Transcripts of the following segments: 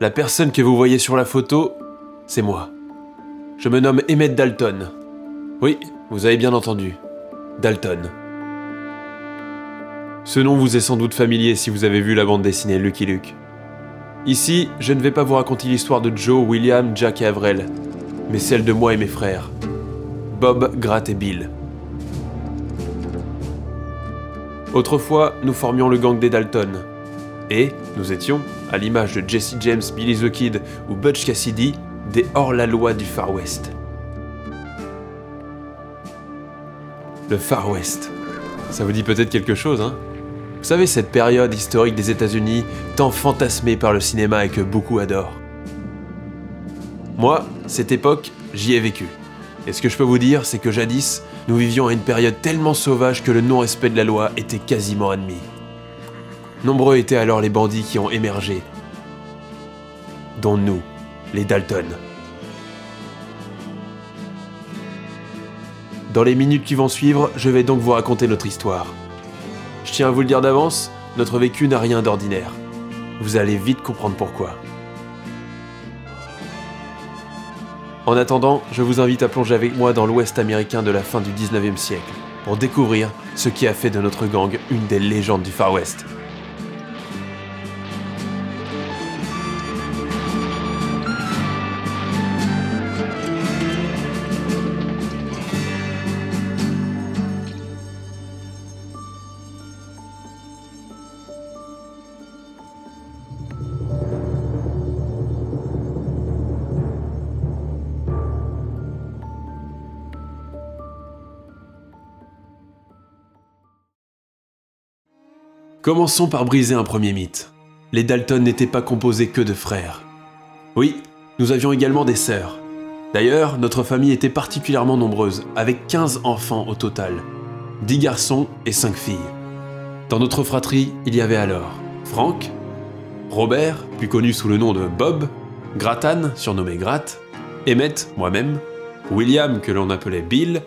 La personne que vous voyez sur la photo, c'est moi. Je me nomme Emmett Dalton. Oui, vous avez bien entendu. Dalton. Ce nom vous est sans doute familier si vous avez vu la bande dessinée Lucky Luke. Ici, je ne vais pas vous raconter l'histoire de Joe, William, Jack et Avril, mais celle de moi et mes frères. Bob, Grat et Bill. Autrefois, nous formions le gang des Dalton. Et nous étions, à l'image de Jesse James, Billy the Kid ou Butch Cassidy, des hors-la-loi du Far West. Le Far West. Ça vous dit peut-être quelque chose, hein? Vous savez, cette période historique des États-Unis, tant fantasmée par le cinéma et que beaucoup adorent. Moi, cette époque, j'y ai vécu. Et ce que je peux vous dire, c'est que jadis, nous vivions à une période tellement sauvage que le non-respect de la loi était quasiment admis. Nombreux étaient alors les bandits qui ont émergé, dont nous, les Dalton. Dans les minutes qui vont suivre, je vais donc vous raconter notre histoire. Je tiens à vous le dire d'avance, notre vécu n'a rien d'ordinaire. Vous allez vite comprendre pourquoi. En attendant, je vous invite à plonger avec moi dans l'Ouest américain de la fin du 19e siècle, pour découvrir ce qui a fait de notre gang une des légendes du Far West. Commençons par briser un premier mythe. Les Dalton n'étaient pas composés que de frères. Oui, nous avions également des sœurs. D'ailleurs, notre famille était particulièrement nombreuse, avec 15 enfants au total, 10 garçons et 5 filles. Dans notre fratrie, il y avait alors Frank, Robert, plus connu sous le nom de Bob, Gratan, surnommé Grat, Emmett, moi-même, William, que l'on appelait Bill,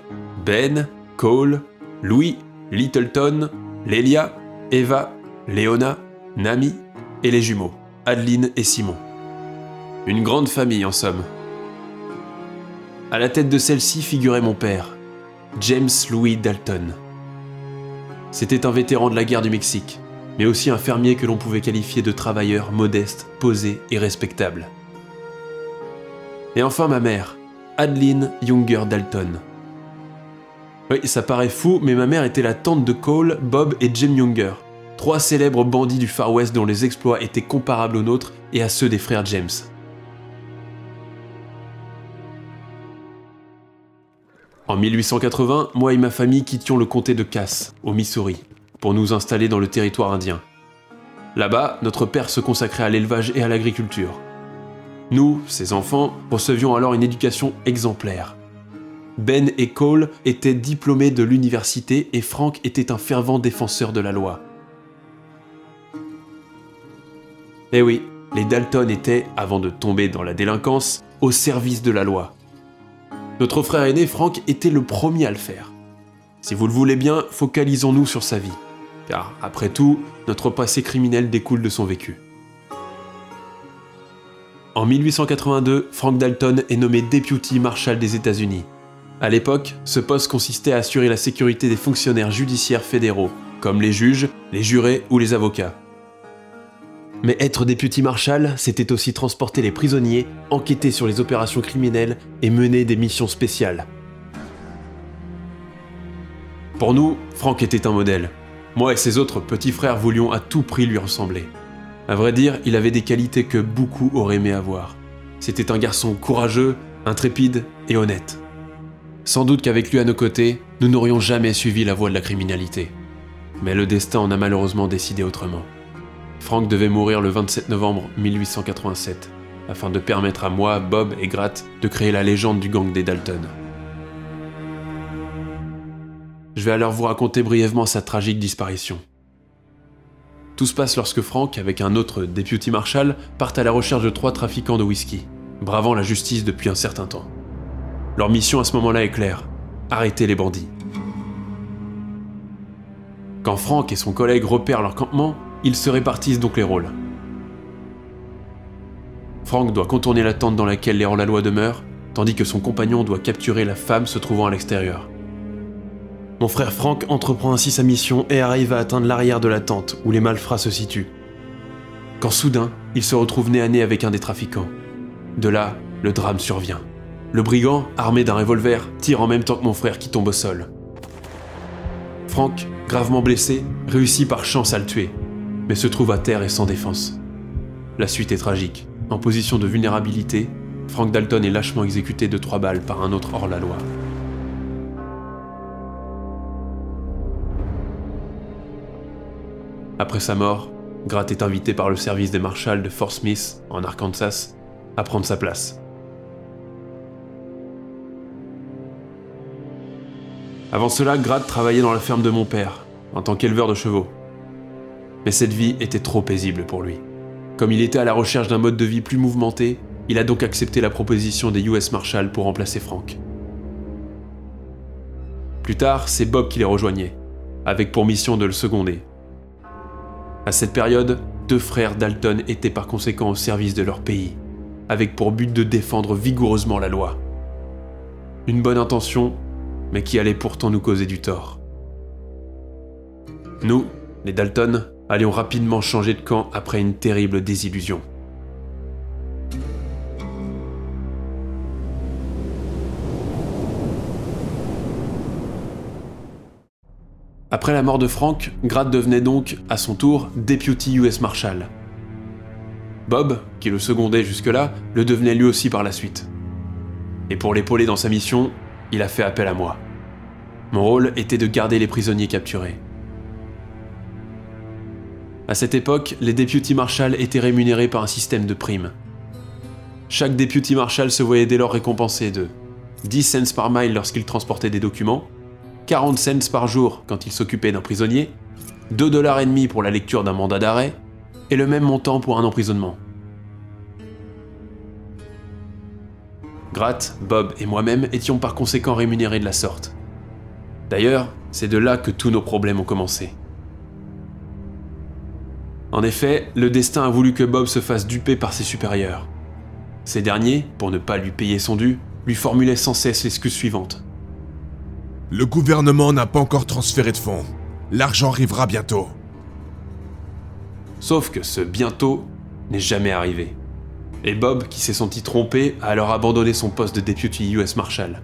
Ben, Cole, Louis, Littleton, Lelia, Eva, Léona, Nami et les jumeaux, Adeline et Simon. Une grande famille en somme. À la tête de celle-ci figurait mon père, James Louis Dalton. C'était un vétéran de la guerre du Mexique, mais aussi un fermier que l'on pouvait qualifier de travailleur modeste, posé et respectable. Et enfin ma mère, Adeline Younger Dalton. Oui, ça paraît fou, mais ma mère était la tante de Cole, Bob et Jim Younger, trois célèbres bandits du Far West dont les exploits étaient comparables aux nôtres et à ceux des frères James. En 1880, moi et ma famille quittions le comté de Cass, au Missouri, pour nous installer dans le territoire indien. Là-bas, notre père se consacrait à l'élevage et à l'agriculture. Nous, ses enfants, recevions alors une éducation exemplaire. Ben et Cole étaient diplômés de l'université et Frank était un fervent défenseur de la loi. Eh oui, les Dalton étaient, avant de tomber dans la délinquance, au service de la loi. Notre frère aîné Frank était le premier à le faire. Si vous le voulez bien, focalisons-nous sur sa vie. Car, après tout, notre passé criminel découle de son vécu. En 1882, Frank Dalton est nommé Deputy Marshal des États-Unis. À l'époque, ce poste consistait à assurer la sécurité des fonctionnaires judiciaires fédéraux, comme les juges, les jurés ou les avocats. Mais être député marshal, c'était aussi transporter les prisonniers, enquêter sur les opérations criminelles et mener des missions spéciales. Pour nous, Frank était un modèle. Moi et ses autres petits frères voulions à tout prix lui ressembler. À vrai dire, il avait des qualités que beaucoup auraient aimé avoir. C'était un garçon courageux, intrépide et honnête. Sans doute qu'avec lui à nos côtés, nous n'aurions jamais suivi la voie de la criminalité. Mais le destin en a malheureusement décidé autrement. Frank devait mourir le 27 novembre 1887, afin de permettre à moi, Bob et Gratt de créer la légende du gang des Dalton. Je vais alors vous raconter brièvement sa tragique disparition. Tout se passe lorsque Frank, avec un autre deputy marshal, partent à la recherche de trois trafiquants de whisky, bravant la justice depuis un certain temps. Leur mission à ce moment-là est claire arrêter les bandits. Quand Frank et son collègue repèrent leur campement, ils se répartissent donc les rôles. Frank doit contourner la tente dans laquelle les hors-la-loi demeurent, tandis que son compagnon doit capturer la femme se trouvant à l'extérieur. Mon frère Frank entreprend ainsi sa mission et arrive à atteindre l'arrière de la tente où les malfrats se situent. Quand soudain, il se retrouve nez à nez avec un des trafiquants. De là, le drame survient. Le brigand, armé d'un revolver, tire en même temps que mon frère qui tombe au sol. Frank, gravement blessé, réussit par chance à le tuer, mais se trouve à terre et sans défense. La suite est tragique. En position de vulnérabilité, Frank Dalton est lâchement exécuté de trois balles par un autre hors-la-loi. Après sa mort, Gratt est invité par le service des marshals de Fort Smith, en Arkansas, à prendre sa place. Avant cela, Gratt travaillait dans la ferme de mon père, en tant qu'éleveur de chevaux. Mais cette vie était trop paisible pour lui. Comme il était à la recherche d'un mode de vie plus mouvementé, il a donc accepté la proposition des US Marshals pour remplacer Frank. Plus tard, c'est Bob qui les rejoignait, avec pour mission de le seconder, à cette période, deux frères Dalton étaient par conséquent au service de leur pays, avec pour but de défendre vigoureusement la loi. Une bonne intention, mais qui allait pourtant nous causer du tort. Nous, les Dalton, allions rapidement changer de camp après une terrible désillusion. Après la mort de Frank, Gratt devenait donc, à son tour, Deputy US Marshal. Bob, qui le secondait jusque-là, le devenait lui aussi par la suite. Et pour l'épauler dans sa mission, il a fait appel à moi. Mon rôle était de garder les prisonniers capturés. À cette époque, les Deputy Marshal étaient rémunérés par un système de primes. Chaque Deputy Marshal se voyait dès lors récompensé de 10 cents par mile lorsqu'il transportait des documents, 40 cents par jour quand il s'occupait d'un prisonnier, 2 dollars et demi pour la lecture d'un mandat d'arrêt, et le même montant pour un emprisonnement. Gratt, Bob et moi-même étions par conséquent rémunérés de la sorte. D'ailleurs, c'est de là que tous nos problèmes ont commencé. En effet, le destin a voulu que Bob se fasse duper par ses supérieurs. Ces derniers, pour ne pas lui payer son dû, lui formulaient sans cesse l'excuse suivante. Le gouvernement n'a pas encore transféré de fonds. L'argent arrivera bientôt. Sauf que ce bientôt n'est jamais arrivé. Et Bob, qui s'est senti trompé, a alors abandonné son poste de deputy US Marshal.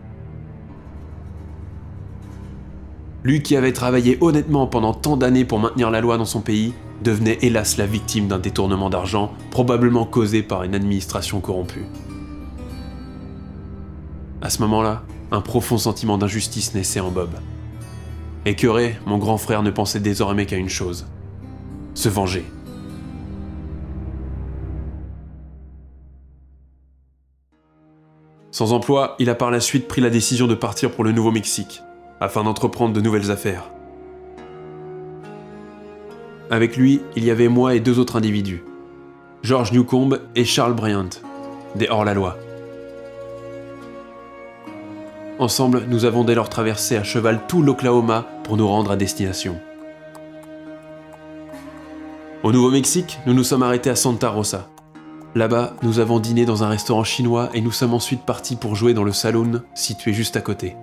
Lui qui avait travaillé honnêtement pendant tant d'années pour maintenir la loi dans son pays, devenait hélas la victime d'un détournement d'argent, probablement causé par une administration corrompue. À ce moment-là, un profond sentiment d'injustice naissait en Bob. Écœuré, mon grand frère ne pensait désormais qu'à une chose se venger. Sans emploi, il a par la suite pris la décision de partir pour le Nouveau-Mexique, afin d'entreprendre de nouvelles affaires. Avec lui, il y avait moi et deux autres individus, George Newcomb et Charles Bryant, des hors-la-loi. Ensemble, nous avons dès lors traversé à cheval tout l'Oklahoma pour nous rendre à destination. Au Nouveau-Mexique, nous nous sommes arrêtés à Santa Rosa. Là-bas, nous avons dîné dans un restaurant chinois et nous sommes ensuite partis pour jouer dans le saloon situé juste à côté.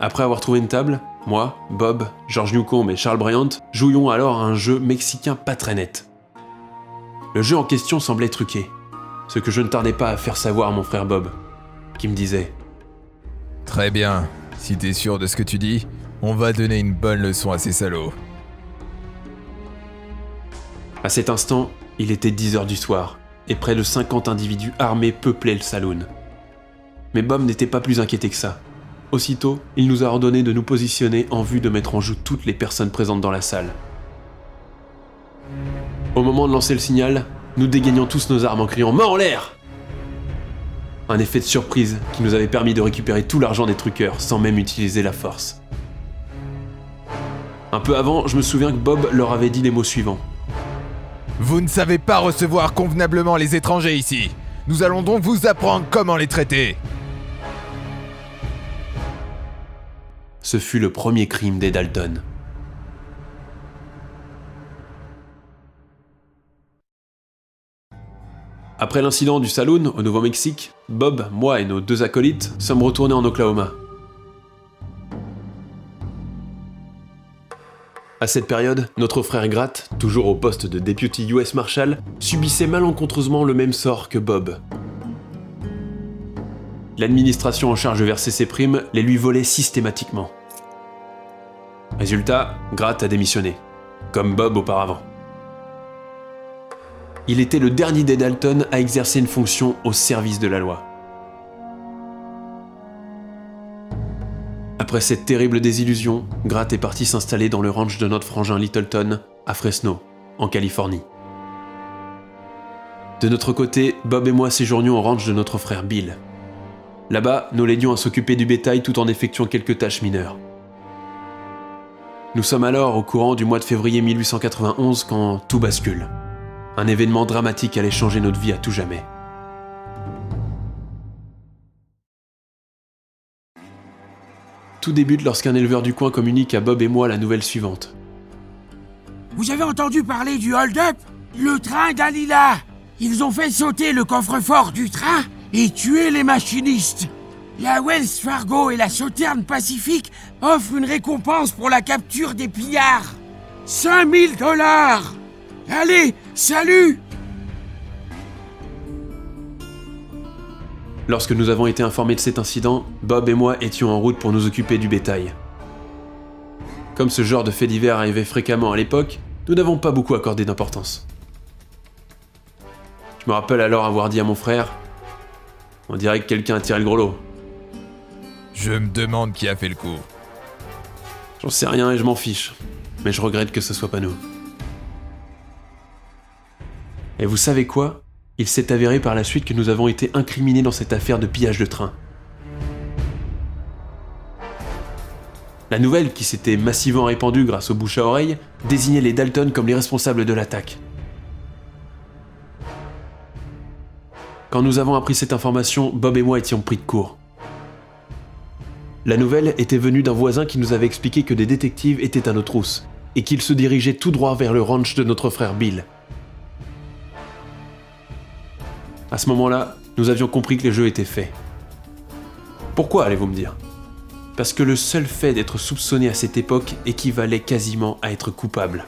Après avoir trouvé une table, moi, Bob, George Newcomb et Charles Bryant jouions alors à un jeu mexicain pas très net. Le jeu en question semblait truqué, ce que je ne tardais pas à faire savoir à mon frère Bob, qui me disait Très bien. Si t'es sûr de ce que tu dis, on va donner une bonne leçon à ces salauds. À cet instant, il était 10 heures du soir, et près de 50 individus armés peuplaient le saloon. Mais Bob n'était pas plus inquiété que ça. Aussitôt, il nous a ordonné de nous positionner en vue de mettre en joue toutes les personnes présentes dans la salle. Au moment de lancer le signal, nous dégainions tous nos armes en criant Main en l'air Un effet de surprise qui nous avait permis de récupérer tout l'argent des truqueurs sans même utiliser la force. Un peu avant, je me souviens que Bob leur avait dit les mots suivants. Vous ne savez pas recevoir convenablement les étrangers ici. Nous allons donc vous apprendre comment les traiter. Ce fut le premier crime des Dalton. Après l'incident du saloon au Nouveau-Mexique, Bob, moi et nos deux acolytes sommes retournés en Oklahoma. À cette période, notre frère Gratt, toujours au poste de Deputy US Marshal, subissait malencontreusement le même sort que Bob. L'administration en charge de verser ses primes les lui volait systématiquement. Résultat, Gratt a démissionné, comme Bob auparavant. Il était le dernier des Dalton à exercer une fonction au service de la loi. Après cette terrible désillusion, Gratt est parti s'installer dans le ranch de notre frangin Littleton, à Fresno, en Californie. De notre côté, Bob et moi séjournions au ranch de notre frère Bill. Là-bas, nous l'aidions à s'occuper du bétail tout en effectuant quelques tâches mineures. Nous sommes alors au courant du mois de février 1891 quand tout bascule. Un événement dramatique allait changer notre vie à tout jamais. Tout débute lorsqu'un éleveur du coin communique à Bob et moi la nouvelle suivante. Vous avez entendu parler du hold-up? Le train d'Alila Ils ont fait sauter le coffre-fort du train et tuer les machinistes. La Wells Fargo et la Sauterne Pacifique offrent une récompense pour la capture des pillards. 5000 dollars Allez, salut Lorsque nous avons été informés de cet incident, Bob et moi étions en route pour nous occuper du bétail. Comme ce genre de fait divers arrivait fréquemment à l'époque, nous n'avons pas beaucoup accordé d'importance. Je me rappelle alors avoir dit à mon frère On dirait que quelqu'un a tiré le gros lot. Je me demande qui a fait le coup. J'en sais rien et je m'en fiche, mais je regrette que ce soit pas nous. Et vous savez quoi? Il s'est avéré par la suite que nous avons été incriminés dans cette affaire de pillage de train. La nouvelle, qui s'était massivement répandue grâce aux bouche à oreille, désignait les Dalton comme les responsables de l'attaque. Quand nous avons appris cette information, Bob et moi étions pris de court. La nouvelle était venue d'un voisin qui nous avait expliqué que des détectives étaient à nos trousses, et qu'ils se dirigeaient tout droit vers le ranch de notre frère Bill. À ce moment-là, nous avions compris que les jeux étaient faits. Pourquoi allez-vous me dire? Parce que le seul fait d'être soupçonné à cette époque équivalait quasiment à être coupable.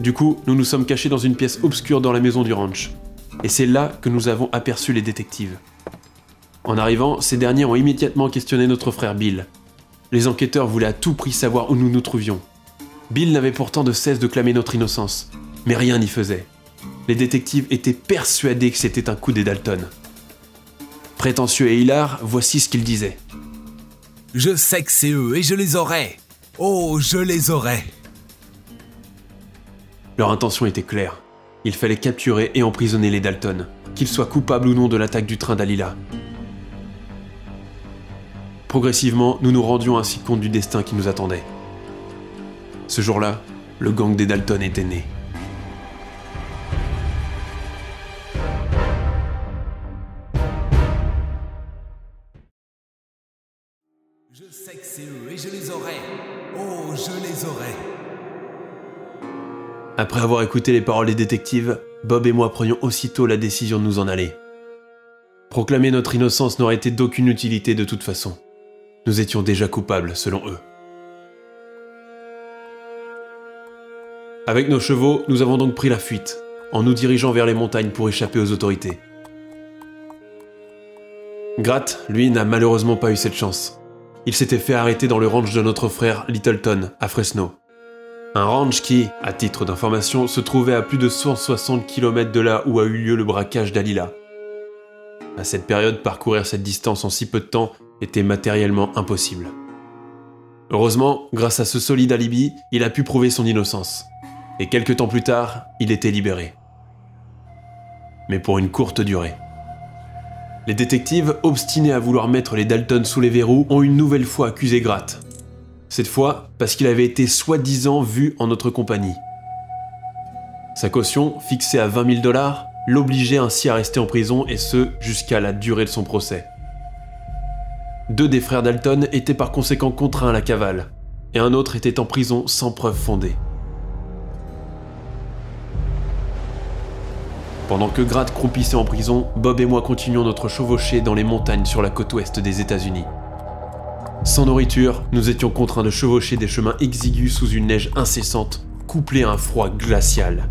Du coup, nous nous sommes cachés dans une pièce obscure dans la maison du ranch. Et c'est là que nous avons aperçu les détectives. En arrivant, ces derniers ont immédiatement questionné notre frère Bill. Les enquêteurs voulaient à tout prix savoir où nous nous trouvions. Bill n'avait pourtant de cesse de clamer notre innocence, mais rien n'y faisait. Les détectives étaient persuadés que c'était un coup des Dalton. Prétentieux et hilar, voici ce qu'ils disaient. Je sais que c'est eux et je les aurai. Oh, je les aurai. Leur intention était claire. Il fallait capturer et emprisonner les Dalton, qu'ils soient coupables ou non de l'attaque du train d'Alila. Progressivement, nous nous rendions ainsi compte du destin qui nous attendait. Ce jour-là, le gang des Dalton était né. Je sais que c'est eux et je les aurai. Oh, je les aurai. Après avoir écouté les paroles des détectives, Bob et moi prenions aussitôt la décision de nous en aller. Proclamer notre innocence n'aurait été d'aucune utilité de toute façon. Nous étions déjà coupables, selon eux. Avec nos chevaux, nous avons donc pris la fuite, en nous dirigeant vers les montagnes pour échapper aux autorités. Gratt, lui, n'a malheureusement pas eu cette chance. Il s'était fait arrêter dans le ranch de notre frère Littleton, à Fresno. Un ranch qui, à titre d'information, se trouvait à plus de 160 km de là où a eu lieu le braquage d'Alila. À cette période, parcourir cette distance en si peu de temps était matériellement impossible. Heureusement, grâce à ce solide alibi, il a pu prouver son innocence. Et quelques temps plus tard, il était libéré. Mais pour une courte durée. Les détectives, obstinés à vouloir mettre les Dalton sous les verrous, ont une nouvelle fois accusé Gratt. Cette fois parce qu'il avait été soi-disant vu en notre compagnie. Sa caution, fixée à 20 000 dollars, l'obligeait ainsi à rester en prison et ce, jusqu'à la durée de son procès. Deux des frères Dalton étaient par conséquent contraints à la cavale, et un autre était en prison sans preuve fondée. Pendant que Gratt croupissait en prison, Bob et moi continuions notre chevauchée dans les montagnes sur la côte ouest des États-Unis. Sans nourriture, nous étions contraints de chevaucher des chemins exigus sous une neige incessante, couplée à un froid glacial.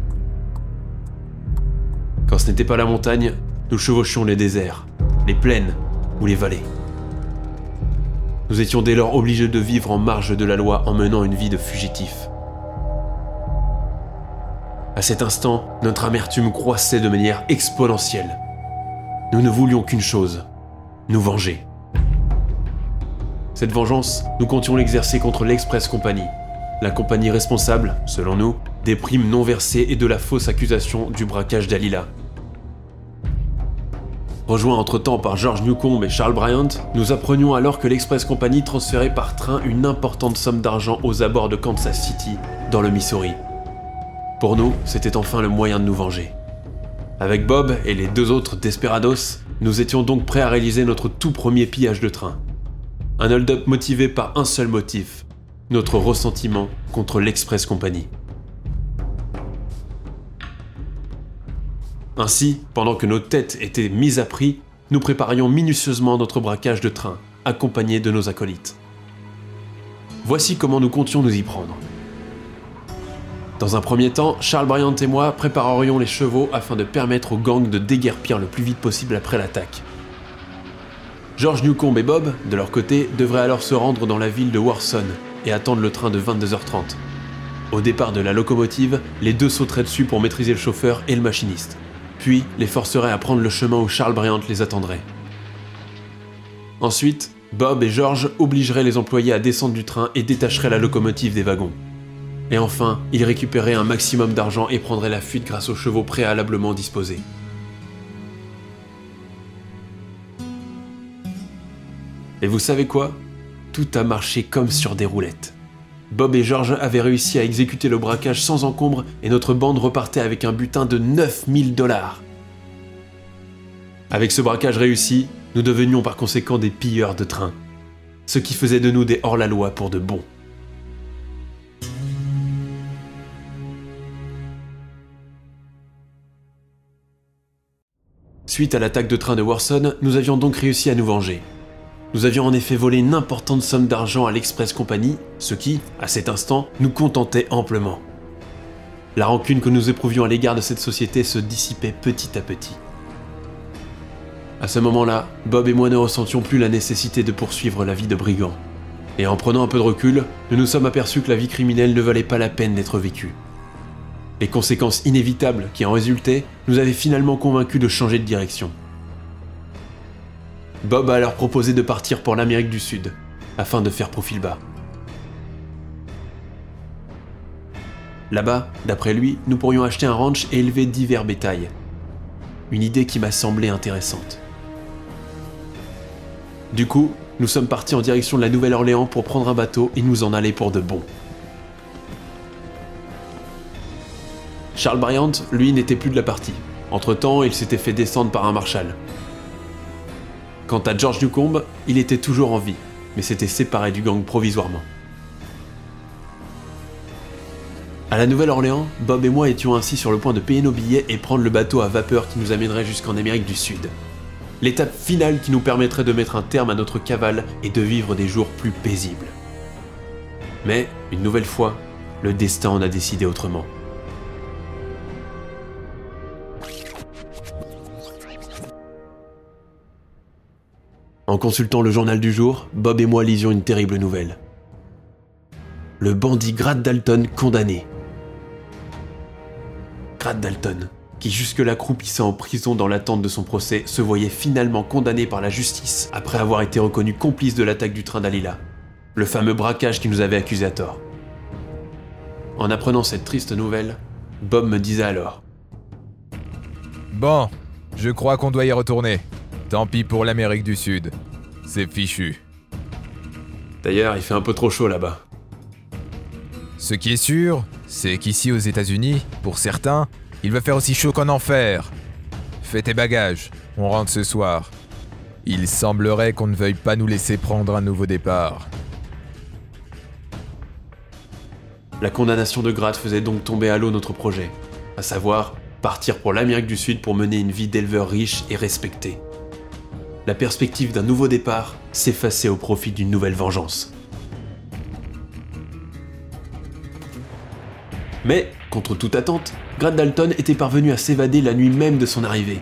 Quand ce n'était pas la montagne, nous chevauchions les déserts, les plaines ou les vallées. Nous étions dès lors obligés de vivre en marge de la loi en menant une vie de fugitif. À cet instant, notre amertume croissait de manière exponentielle. Nous ne voulions qu'une chose, nous venger. Cette vengeance, nous comptions l'exercer contre l'Express Company, la compagnie responsable, selon nous, des primes non versées et de la fausse accusation du braquage d'Alila. Rejoints entre-temps par George Newcomb et Charles Bryant, nous apprenions alors que l'Express Company transférait par train une importante somme d'argent aux abords de Kansas City, dans le Missouri. Pour nous, c'était enfin le moyen de nous venger. Avec Bob et les deux autres desperados, nous étions donc prêts à réaliser notre tout premier pillage de train. Un hold-up motivé par un seul motif, notre ressentiment contre l'Express Company. Ainsi, pendant que nos têtes étaient mises à prix, nous préparions minutieusement notre braquage de train, accompagnés de nos acolytes. Voici comment nous comptions nous y prendre. Dans un premier temps, Charles Bryant et moi préparerions les chevaux afin de permettre au gang de déguerpir le plus vite possible après l'attaque. George Newcomb et Bob, de leur côté, devraient alors se rendre dans la ville de Warson et attendre le train de 22h30. Au départ de la locomotive, les deux sauteraient dessus pour maîtriser le chauffeur et le machiniste, puis les forceraient à prendre le chemin où Charles Bryant les attendrait. Ensuite, Bob et George obligeraient les employés à descendre du train et détacheraient la locomotive des wagons. Et enfin, ils récupéraient un maximum d'argent et prendraient la fuite grâce aux chevaux préalablement disposés. Et vous savez quoi? Tout a marché comme sur des roulettes. Bob et George avaient réussi à exécuter le braquage sans encombre et notre bande repartait avec un butin de 9000 dollars. Avec ce braquage réussi, nous devenions par conséquent des pilleurs de trains, ce qui faisait de nous des hors-la-loi pour de bon. Suite à l'attaque de train de Warson, nous avions donc réussi à nous venger. Nous avions en effet volé une importante somme d'argent à l'Express Company, ce qui, à cet instant, nous contentait amplement. La rancune que nous éprouvions à l'égard de cette société se dissipait petit à petit. À ce moment-là, Bob et moi ne ressentions plus la nécessité de poursuivre la vie de brigand. Et en prenant un peu de recul, nous nous sommes aperçus que la vie criminelle ne valait pas la peine d'être vécue. Les conséquences inévitables qui en résultaient nous avaient finalement convaincus de changer de direction. Bob a alors proposé de partir pour l'Amérique du Sud, afin de faire profil bas. Là-bas, d'après lui, nous pourrions acheter un ranch et élever divers bétails. Une idée qui m'a semblé intéressante. Du coup, nous sommes partis en direction de la Nouvelle-Orléans pour prendre un bateau et nous en aller pour de bon. Charles Bryant, lui, n'était plus de la partie. Entre-temps, il s'était fait descendre par un marshal. Quant à George Newcomb, il était toujours en vie, mais s'était séparé du gang provisoirement. À la Nouvelle-Orléans, Bob et moi étions ainsi sur le point de payer nos billets et prendre le bateau à vapeur qui nous amènerait jusqu'en Amérique du Sud. L'étape finale qui nous permettrait de mettre un terme à notre cavale et de vivre des jours plus paisibles. Mais, une nouvelle fois, le destin en a décidé autrement. En consultant le journal du jour, Bob et moi lisions une terrible nouvelle. Le bandit Grad Dalton condamné. Grad Dalton, qui jusque-là croupissait en prison dans l'attente de son procès, se voyait finalement condamné par la justice après avoir été reconnu complice de l'attaque du train d'Alila, le fameux braquage qui nous avait accusés à tort. En apprenant cette triste nouvelle, Bob me disait alors Bon, je crois qu'on doit y retourner. Tant pis pour l'Amérique du Sud. C'est fichu. D'ailleurs, il fait un peu trop chaud là-bas. Ce qui est sûr, c'est qu'ici aux États-Unis, pour certains, il va faire aussi chaud qu'en enfer. Fais tes bagages, on rentre ce soir. Il semblerait qu'on ne veuille pas nous laisser prendre un nouveau départ. La condamnation de Gratt faisait donc tomber à l'eau notre projet, à savoir partir pour l'Amérique du Sud pour mener une vie d'éleveur riche et respecté. La perspective d'un nouveau départ s'effaçait au profit d'une nouvelle vengeance. Mais, contre toute attente, Grant Dalton était parvenu à s'évader la nuit même de son arrivée.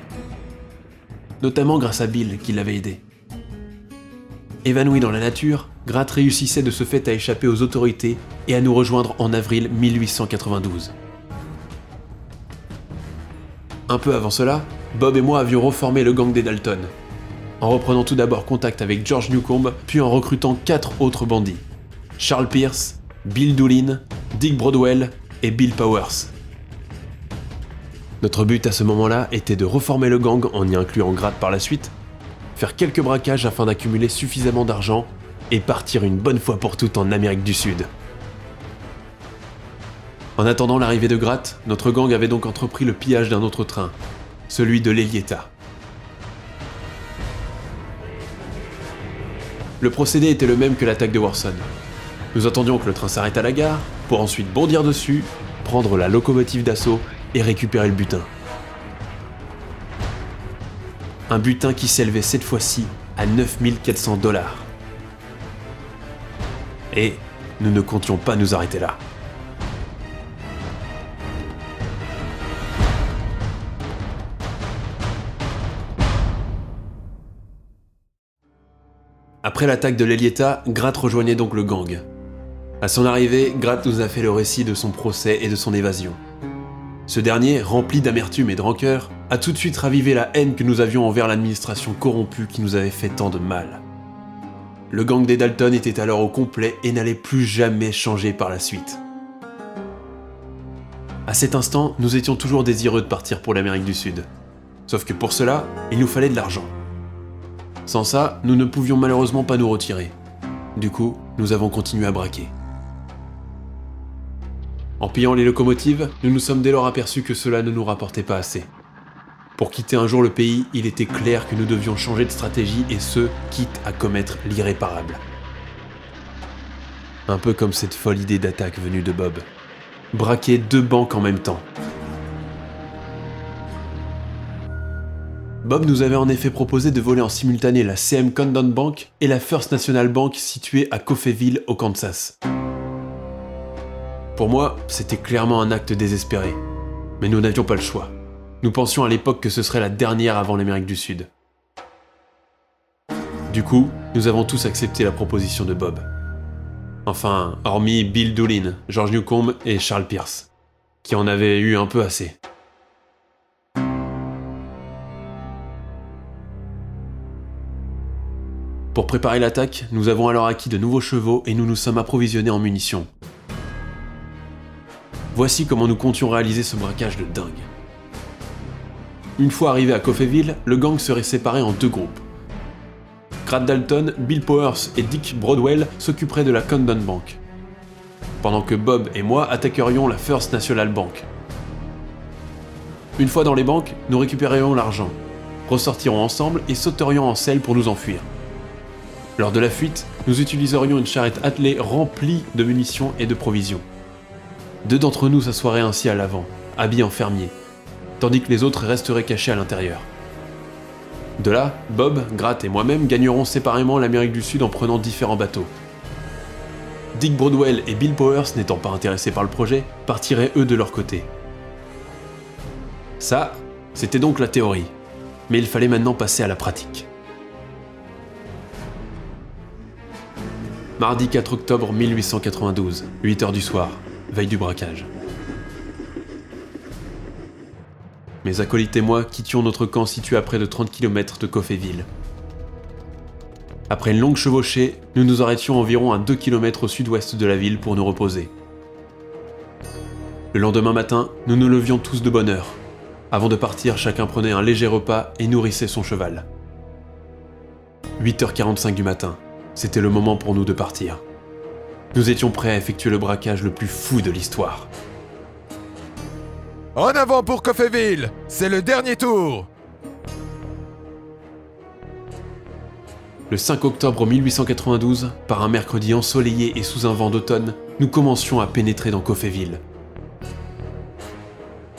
Notamment grâce à Bill qui l'avait aidé. Évanoui dans la nature, Grant réussissait de ce fait à échapper aux autorités et à nous rejoindre en avril 1892. Un peu avant cela, Bob et moi avions reformé le gang des Dalton, en reprenant tout d'abord contact avec George Newcomb, puis en recrutant quatre autres bandits. Charles Pierce, Bill Doolin, Dick Broadwell et Bill Powers. Notre but à ce moment-là était de reformer le gang en y incluant Gratt par la suite, faire quelques braquages afin d'accumuler suffisamment d'argent et partir une bonne fois pour toutes en Amérique du Sud. En attendant l'arrivée de Gratt, notre gang avait donc entrepris le pillage d'un autre train, celui de l'Elieta. Le procédé était le même que l'attaque de Warson. Nous attendions que le train s'arrête à la gare, pour ensuite bondir dessus, prendre la locomotive d'assaut et récupérer le butin. Un butin qui s'élevait cette fois-ci à 9400 dollars. Et nous ne comptions pas nous arrêter là. Après l'attaque de l'Elieta, Gratt rejoignait donc le gang. À son arrivée, Gratt nous a fait le récit de son procès et de son évasion. Ce dernier, rempli d'amertume et de rancœur, a tout de suite ravivé la haine que nous avions envers l'administration corrompue qui nous avait fait tant de mal. Le gang des Dalton était alors au complet et n'allait plus jamais changer par la suite. À cet instant, nous étions toujours désireux de partir pour l'Amérique du Sud. Sauf que pour cela, il nous fallait de l'argent. Sans ça, nous ne pouvions malheureusement pas nous retirer. Du coup, nous avons continué à braquer. En pillant les locomotives, nous nous sommes dès lors aperçus que cela ne nous rapportait pas assez. Pour quitter un jour le pays, il était clair que nous devions changer de stratégie et ce, quitte à commettre l'irréparable. Un peu comme cette folle idée d'attaque venue de Bob. Braquer deux banques en même temps. Bob nous avait en effet proposé de voler en simultané la CM Condon Bank et la First National Bank située à Coffeyville au Kansas. Pour moi, c'était clairement un acte désespéré. Mais nous n'avions pas le choix. Nous pensions à l'époque que ce serait la dernière avant l'Amérique du Sud. Du coup, nous avons tous accepté la proposition de Bob. Enfin, hormis Bill Doolin, George Newcomb et Charles Pierce, qui en avaient eu un peu assez. Pour préparer l'attaque, nous avons alors acquis de nouveaux chevaux et nous nous sommes approvisionnés en munitions. Voici comment nous comptions réaliser ce braquage de dingue. Une fois arrivé à Coffeyville, le gang serait séparé en deux groupes. Grad Dalton, Bill Powers et Dick Broadwell s'occuperaient de la Condon Bank, pendant que Bob et moi attaquerions la First National Bank. Une fois dans les banques, nous récupérerions l'argent, ressortirons ensemble et sauterions en selle pour nous enfuir. Lors de la fuite, nous utiliserions une charrette attelée remplie de munitions et de provisions. Deux d'entre nous s'assoiraient ainsi à l'avant, habillés en fermiers, tandis que les autres resteraient cachés à l'intérieur. De là, Bob, Gratt et moi-même gagnerons séparément l'Amérique du Sud en prenant différents bateaux. Dick Broadwell et Bill Powers, n'étant pas intéressés par le projet, partiraient eux de leur côté. Ça, c'était donc la théorie, mais il fallait maintenant passer à la pratique. Mardi 4 octobre 1892, 8h du soir, veille du braquage. Mes acolytes et moi quittions notre camp situé à près de 30 km de Coffeyville. Après une longue chevauchée, nous nous arrêtions environ à 2 km au sud-ouest de la ville pour nous reposer. Le lendemain matin, nous nous levions tous de bonne heure. Avant de partir, chacun prenait un léger repas et nourrissait son cheval. 8h45 du matin, c'était le moment pour nous de partir. Nous étions prêts à effectuer le braquage le plus fou de l'histoire. En avant pour Coffeyville C'est le dernier tour Le 5 octobre 1892, par un mercredi ensoleillé et sous un vent d'automne, nous commencions à pénétrer dans Coffeyville.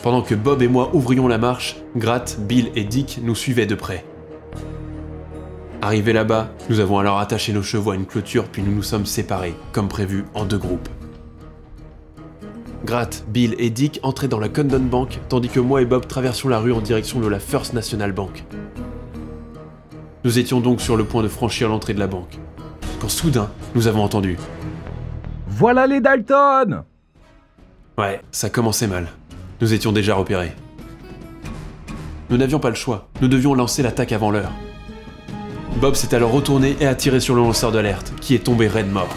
Pendant que Bob et moi ouvrions la marche, Gratt, Bill et Dick nous suivaient de près. Arrivés là-bas, nous avons alors attaché nos chevaux à une clôture puis nous nous sommes séparés, comme prévu, en deux groupes. Gratt, Bill et Dick entraient dans la Condon Bank, tandis que moi et Bob traversions la rue en direction de la First National Bank. Nous étions donc sur le point de franchir l'entrée de la banque. Quand soudain, nous avons entendu. Voilà les Dalton Ouais, ça commençait mal. Nous étions déjà repérés. Nous n'avions pas le choix, nous devions lancer l'attaque avant l'heure. Bob s'est alors retourné et a tiré sur le lanceur d'alerte, qui est tombé raide mort.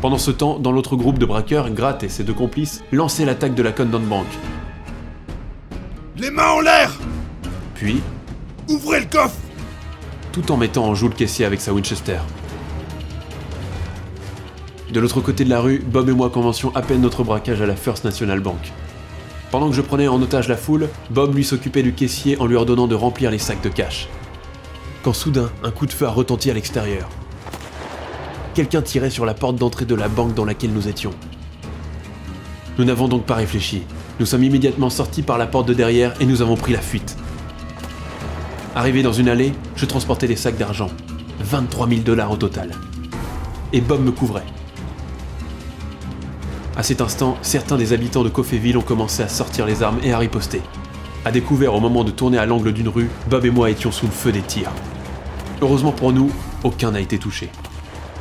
Pendant ce temps, dans l'autre groupe de braqueurs, Gratt et ses deux complices lançaient l'attaque de la Condon Bank. Les mains en l'air Puis, Ouvrez le coffre tout en mettant en joue le caissier avec sa Winchester. De l'autre côté de la rue, Bob et moi commencions à peine notre braquage à la First National Bank. Pendant que je prenais en otage la foule, Bob lui s'occupait du caissier en lui ordonnant de remplir les sacs de cash. Quand soudain, un coup de feu a retenti à l'extérieur. Quelqu'un tirait sur la porte d'entrée de la banque dans laquelle nous étions. Nous n'avons donc pas réfléchi. Nous sommes immédiatement sortis par la porte de derrière et nous avons pris la fuite. Arrivé dans une allée, je transportais des sacs d'argent. 23 000 dollars au total. Et Bob me couvrait. À cet instant, certains des habitants de Coffeyville ont commencé à sortir les armes et à riposter. À découvert au moment de tourner à l'angle d'une rue, Bob et moi étions sous le feu des tirs. Heureusement pour nous, aucun n'a été touché.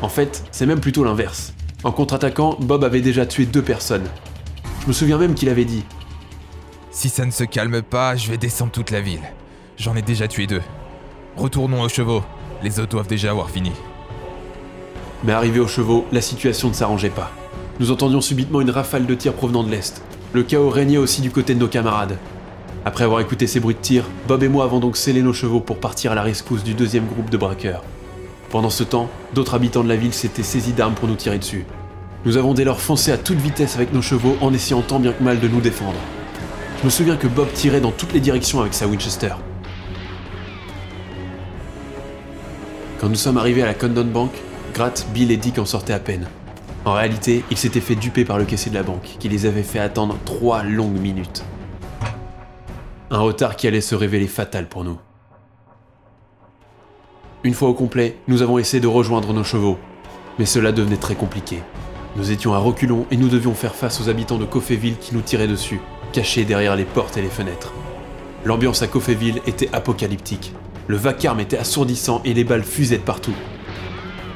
En fait, c'est même plutôt l'inverse. En contre-attaquant, Bob avait déjà tué deux personnes. Je me souviens même qu'il avait dit Si ça ne se calme pas, je vais descendre toute la ville. J'en ai déjà tué deux. Retournons aux chevaux. Les autres doivent déjà avoir fini. Mais arrivé aux chevaux, la situation ne s'arrangeait pas. Nous entendions subitement une rafale de tirs provenant de l'est. Le chaos régnait aussi du côté de nos camarades. Après avoir écouté ces bruits de tirs, Bob et moi avons donc scellé nos chevaux pour partir à la rescousse du deuxième groupe de braqueurs. Pendant ce temps, d'autres habitants de la ville s'étaient saisis d'armes pour nous tirer dessus. Nous avons dès lors foncé à toute vitesse avec nos chevaux en essayant tant bien que mal de nous défendre. Je me souviens que Bob tirait dans toutes les directions avec sa Winchester. Quand nous sommes arrivés à la Condon Bank, Gratt, Bill et Dick en sortaient à peine. En réalité, ils s'étaient fait duper par le caissier de la banque, qui les avait fait attendre trois longues minutes. Un retard qui allait se révéler fatal pour nous. Une fois au complet, nous avons essayé de rejoindre nos chevaux, mais cela devenait très compliqué. Nous étions à reculons et nous devions faire face aux habitants de Coffeyville qui nous tiraient dessus, cachés derrière les portes et les fenêtres. L'ambiance à Coffeyville était apocalyptique. Le vacarme était assourdissant et les balles fusaient de partout.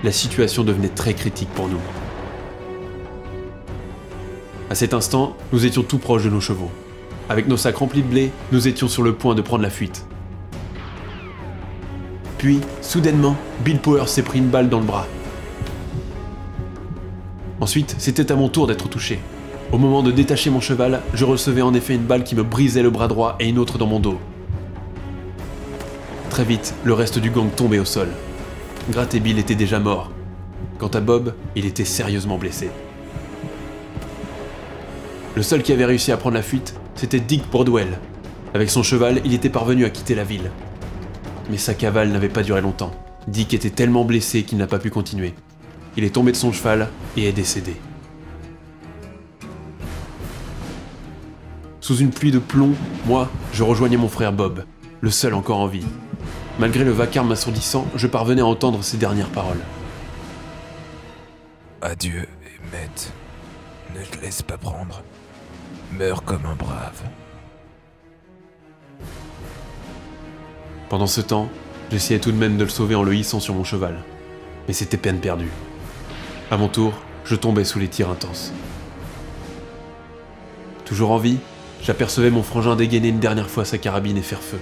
La situation devenait très critique pour nous. À cet instant, nous étions tout proches de nos chevaux. Avec nos sacs remplis de blé, nous étions sur le point de prendre la fuite. Puis, soudainement, Bill Power s'est pris une balle dans le bras. Ensuite, c'était à mon tour d'être touché. Au moment de détacher mon cheval, je recevais en effet une balle qui me brisait le bras droit et une autre dans mon dos. Très vite, le reste du gang tombait au sol. Gratt et Bill étaient déjà morts. Quant à Bob, il était sérieusement blessé. Le seul qui avait réussi à prendre la fuite, c'était Dick Broadwell. Avec son cheval, il était parvenu à quitter la ville. Mais sa cavale n'avait pas duré longtemps. Dick était tellement blessé qu'il n'a pas pu continuer. Il est tombé de son cheval et est décédé. Sous une pluie de plomb, moi, je rejoignais mon frère Bob, le seul encore en vie. Malgré le vacarme assourdissant, je parvenais à entendre ses dernières paroles. Adieu, Emmett. Ne te laisse pas prendre. Meurs comme un brave. Pendant ce temps, j'essayais tout de même de le sauver en le hissant sur mon cheval. Mais c'était peine perdue. À mon tour, je tombais sous les tirs intenses. Toujours en vie, j'apercevais mon frangin dégainer une dernière fois sa carabine et faire feu.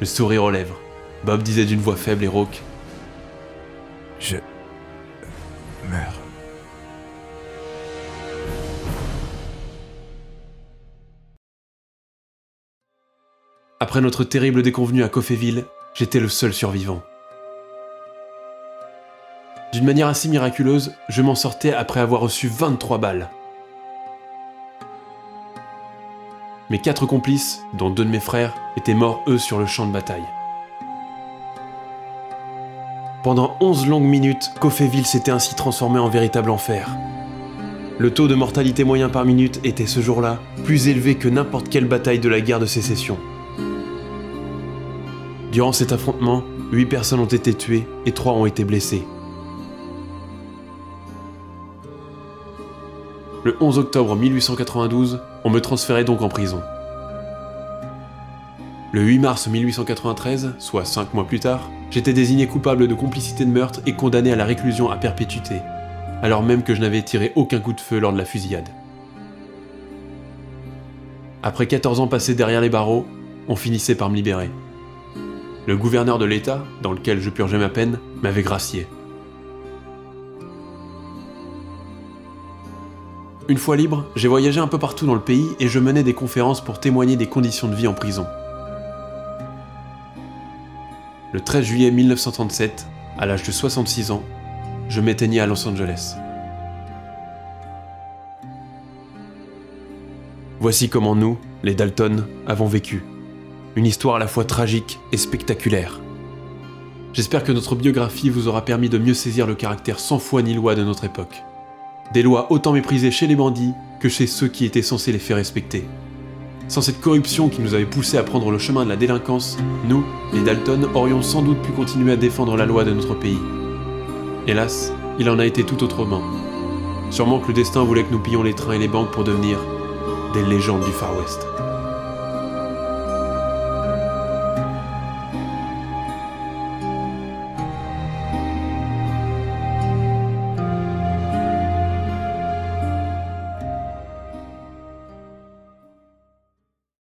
Le sourire aux lèvres, Bob disait d'une voix faible et rauque Je... meurs. Après notre terrible déconvenue à Coffeyville, j'étais le seul survivant. D'une manière assez miraculeuse, je m'en sortais après avoir reçu 23 balles. Mes quatre complices, dont deux de mes frères, étaient morts eux sur le champ de bataille. Pendant 11 longues minutes, Coffeyville s'était ainsi transformé en véritable enfer. Le taux de mortalité moyen par minute était ce jour-là plus élevé que n'importe quelle bataille de la guerre de sécession. Durant cet affrontement, 8 personnes ont été tuées et 3 ont été blessées. Le 11 octobre 1892, on me transférait donc en prison. Le 8 mars 1893, soit 5 mois plus tard, j'étais désigné coupable de complicité de meurtre et condamné à la réclusion à perpétuité, alors même que je n'avais tiré aucun coup de feu lors de la fusillade. Après 14 ans passés derrière les barreaux, on finissait par me libérer. Le gouverneur de l'État, dans lequel je purgeais ma peine, m'avait gracié. Une fois libre, j'ai voyagé un peu partout dans le pays et je menais des conférences pour témoigner des conditions de vie en prison. Le 13 juillet 1937, à l'âge de 66 ans, je m'éteignis à Los Angeles. Voici comment nous, les Dalton, avons vécu. Une histoire à la fois tragique et spectaculaire. J'espère que notre biographie vous aura permis de mieux saisir le caractère sans foi ni loi de notre époque. Des lois autant méprisées chez les bandits que chez ceux qui étaient censés les faire respecter. Sans cette corruption qui nous avait poussés à prendre le chemin de la délinquance, nous, les Dalton, aurions sans doute pu continuer à défendre la loi de notre pays. Hélas, il en a été tout autrement. Sûrement que le destin voulait que nous pillions les trains et les banques pour devenir des légendes du Far West.